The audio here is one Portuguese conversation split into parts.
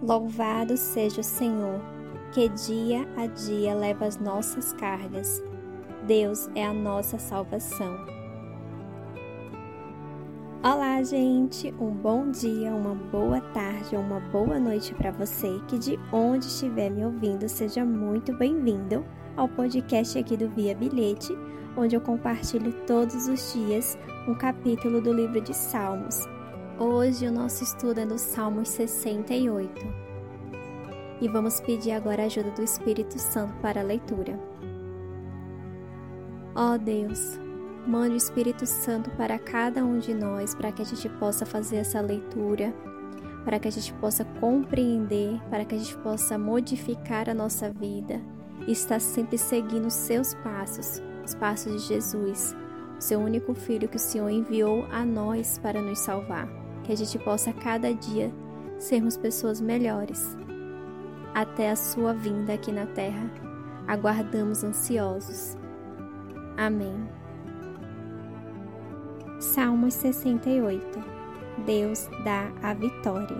Louvado seja o Senhor, que dia a dia leva as nossas cargas. Deus é a nossa salvação. Olá, gente! Um bom dia, uma boa tarde ou uma boa noite para você que de onde estiver me ouvindo, seja muito bem-vindo ao podcast aqui do Via Bilhete, onde eu compartilho todos os dias um capítulo do livro de Salmos Hoje o nosso estudo é do Salmos 68 e vamos pedir agora a ajuda do Espírito Santo para a leitura. Ó oh Deus, mande o Espírito Santo para cada um de nós para que a gente possa fazer essa leitura, para que a gente possa compreender, para que a gente possa modificar a nossa vida e estar sempre seguindo os seus passos, os passos de Jesus, o seu único filho que o Senhor enviou a nós para nos salvar que a gente possa cada dia sermos pessoas melhores. Até a sua vinda aqui na terra, aguardamos ansiosos. Amém. Salmos 68 Deus dá a vitória.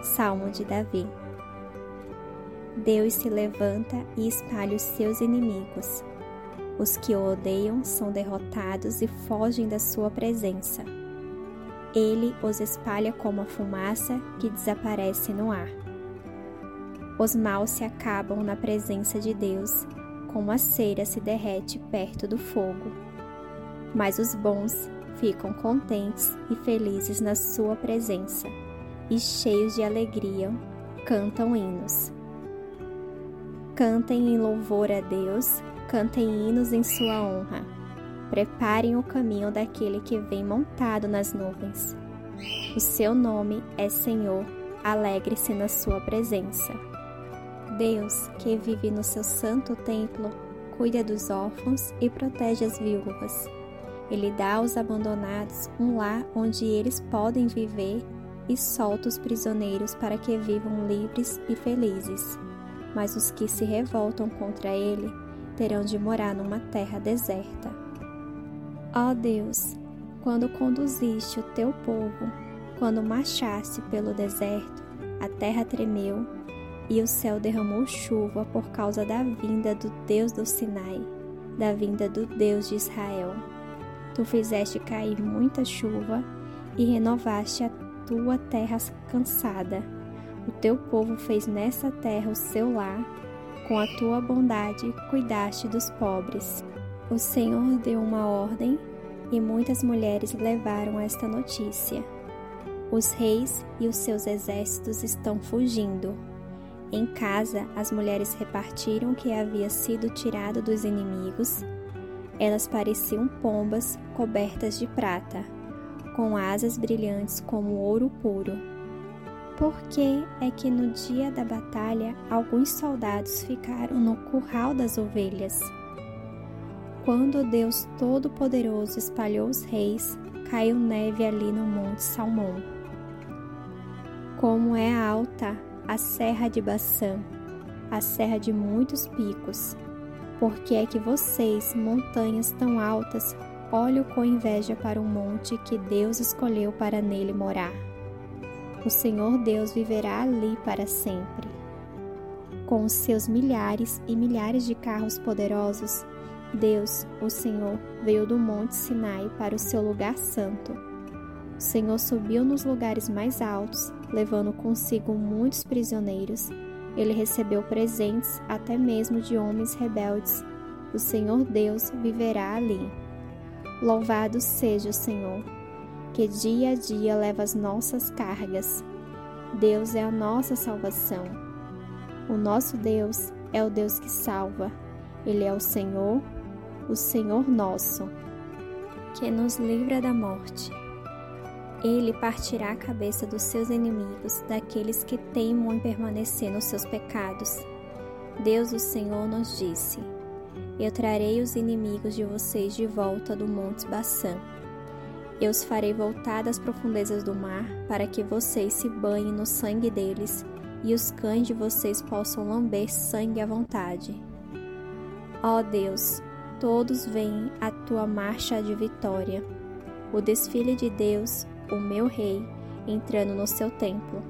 Salmo de Davi. Deus se levanta e espalha os seus inimigos. Os que o odeiam são derrotados e fogem da sua presença ele os espalha como a fumaça que desaparece no ar. Os maus se acabam na presença de Deus, como a cera se derrete perto do fogo. Mas os bons ficam contentes e felizes na sua presença, e cheios de alegria cantam hinos. Cantem em louvor a Deus, cantem hinos em sua honra Preparem o caminho daquele que vem montado nas nuvens. O seu nome é Senhor, alegre-se na sua presença. Deus, que vive no seu santo templo, cuida dos órfãos e protege as viúvas. Ele dá aos abandonados um lar onde eles podem viver e solta os prisioneiros para que vivam livres e felizes. Mas os que se revoltam contra ele terão de morar numa terra deserta. Ó Deus, quando conduziste o teu povo, quando marchaste pelo deserto, a terra tremeu e o céu derramou chuva por causa da vinda do Deus do Sinai, da vinda do Deus de Israel. Tu fizeste cair muita chuva e renovaste a tua terra cansada. O teu povo fez nessa terra o seu lar, com a tua bondade cuidaste dos pobres. O Senhor deu uma ordem e muitas mulheres levaram esta notícia. Os reis e os seus exércitos estão fugindo. Em casa, as mulheres repartiram o que havia sido tirado dos inimigos. Elas pareciam pombas cobertas de prata, com asas brilhantes como ouro puro. Por que é que no dia da batalha alguns soldados ficaram no curral das ovelhas? Quando Deus Todo-Poderoso espalhou os reis, caiu neve ali no Monte Salmão. Como é alta a serra de Baçã, a serra de muitos picos. Por que é que vocês, montanhas tão altas, olham com inveja para o monte que Deus escolheu para nele morar? O Senhor Deus viverá ali para sempre. Com os seus milhares e milhares de carros poderosos, Deus, o Senhor, veio do monte Sinai para o seu lugar santo. O Senhor subiu nos lugares mais altos, levando consigo muitos prisioneiros. Ele recebeu presentes até mesmo de homens rebeldes. O Senhor Deus viverá ali. Louvado seja o Senhor, que dia a dia leva as nossas cargas. Deus é a nossa salvação. O nosso Deus é o Deus que salva. Ele é o Senhor, o Senhor nosso, que nos livra da morte. Ele partirá a cabeça dos seus inimigos, daqueles que teimam em permanecer nos seus pecados. Deus, o Senhor, nos disse: Eu trarei os inimigos de vocês de volta do monte Baçã. Eu os farei voltar das profundezas do mar, para que vocês se banhem no sangue deles e os cães de vocês possam lamber sangue à vontade. Ó Deus, todos veem a tua marcha de vitória, o desfile de Deus, o meu Rei, entrando no seu templo.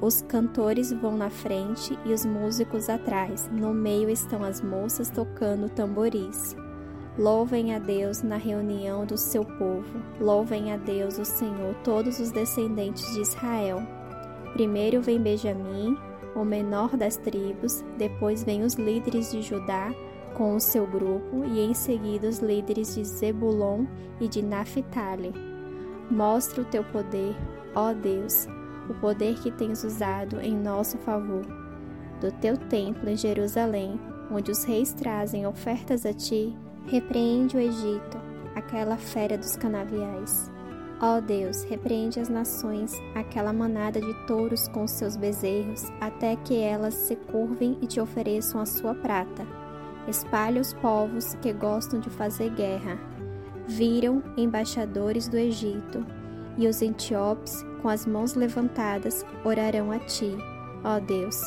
Os cantores vão na frente e os músicos atrás. No meio estão as moças tocando tamboris. Louvem a Deus na reunião do seu povo. Louvem a Deus, o Senhor, todos os descendentes de Israel. Primeiro vem Benjamim, o menor das tribos, depois vem os líderes de Judá com o seu grupo e em seguida os líderes de Zebulon e de Naphtali. Mostra o teu poder, ó Deus, o poder que tens usado em nosso favor. Do teu templo em Jerusalém, onde os reis trazem ofertas a ti, repreende o Egito, aquela fera dos canaviais. Ó Deus, repreende as nações, aquela manada de touros com seus bezerros, até que elas se curvem e te ofereçam a sua prata. Espalha os povos que gostam de fazer guerra. Viram embaixadores do Egito, e os etíopes com as mãos levantadas, orarão a ti, ó Deus.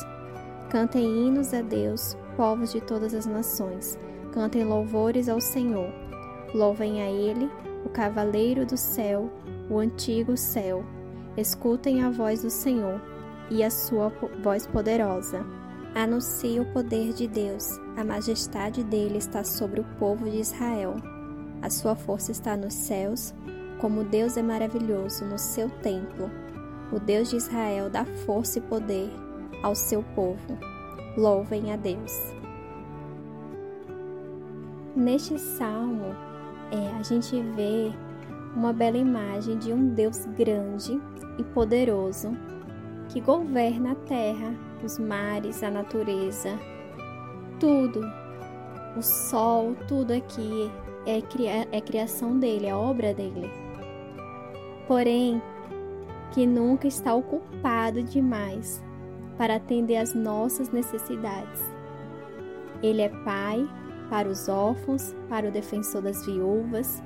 Cantem hinos a Deus, povos de todas as nações. Cantem louvores ao Senhor. Louvem a Ele, o cavaleiro do céu, o antigo céu. Escutem a voz do Senhor e a sua voz poderosa. Anuncie o poder de Deus. A majestade dele está sobre o povo de Israel. A sua força está nos céus como Deus é maravilhoso no seu templo. O Deus de Israel dá força e poder ao seu povo. Louvem a Deus. Neste salmo, é, a gente vê uma bela imagem de um Deus grande e poderoso que governa a terra, os mares, a natureza, tudo. O sol, tudo aqui é, é criação dele, é obra dele porém que nunca está ocupado demais para atender às nossas necessidades. Ele é pai para os órfãos, para o defensor das viúvas.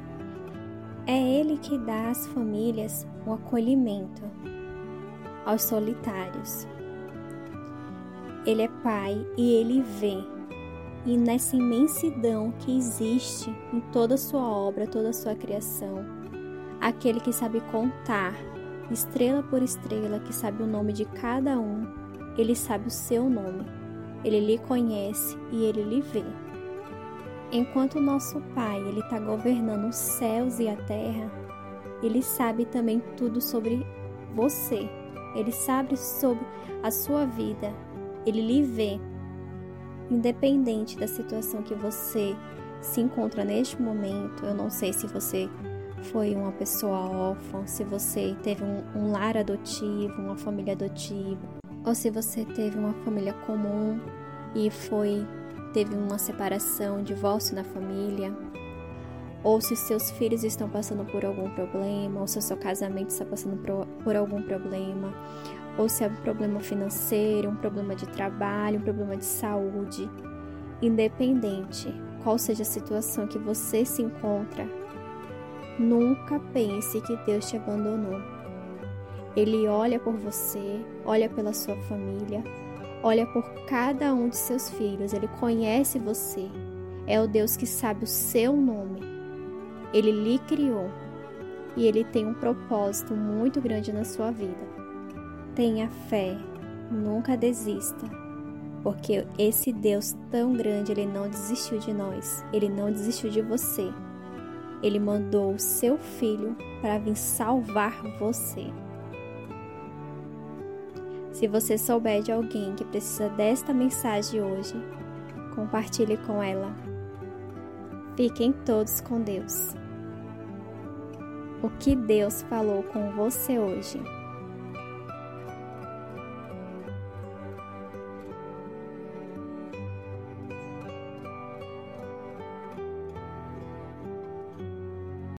É ele que dá às famílias o acolhimento aos solitários. Ele é pai e ele vê. E nessa imensidão que existe em toda a sua obra, toda a sua criação, aquele que sabe contar, estrela por estrela, que sabe o nome de cada um, ele sabe o seu nome, ele lhe conhece e ele lhe vê. Enquanto o nosso Pai ele está governando os céus e a terra, ele sabe também tudo sobre você, ele sabe sobre a sua vida, ele lhe vê. Independente da situação que você se encontra neste momento, eu não sei se você foi uma pessoa órfã, se você teve um, um lar adotivo, uma família adotiva, ou se você teve uma família comum e foi teve uma separação, um divórcio na família, ou se seus filhos estão passando por algum problema, ou se o seu casamento está passando por, por algum problema, ou se é um problema financeiro, um problema de trabalho, um problema de saúde, independente qual seja a situação que você se encontra, Nunca pense que Deus te abandonou. Ele olha por você, olha pela sua família, olha por cada um de seus filhos, ele conhece você. É o Deus que sabe o seu nome. Ele lhe criou e ele tem um propósito muito grande na sua vida. Tenha fé, nunca desista, porque esse Deus tão grande, ele não desistiu de nós, ele não desistiu de você. Ele mandou o seu filho para vir salvar você. Se você souber de alguém que precisa desta mensagem hoje, compartilhe com ela. Fiquem todos com Deus. O que Deus falou com você hoje?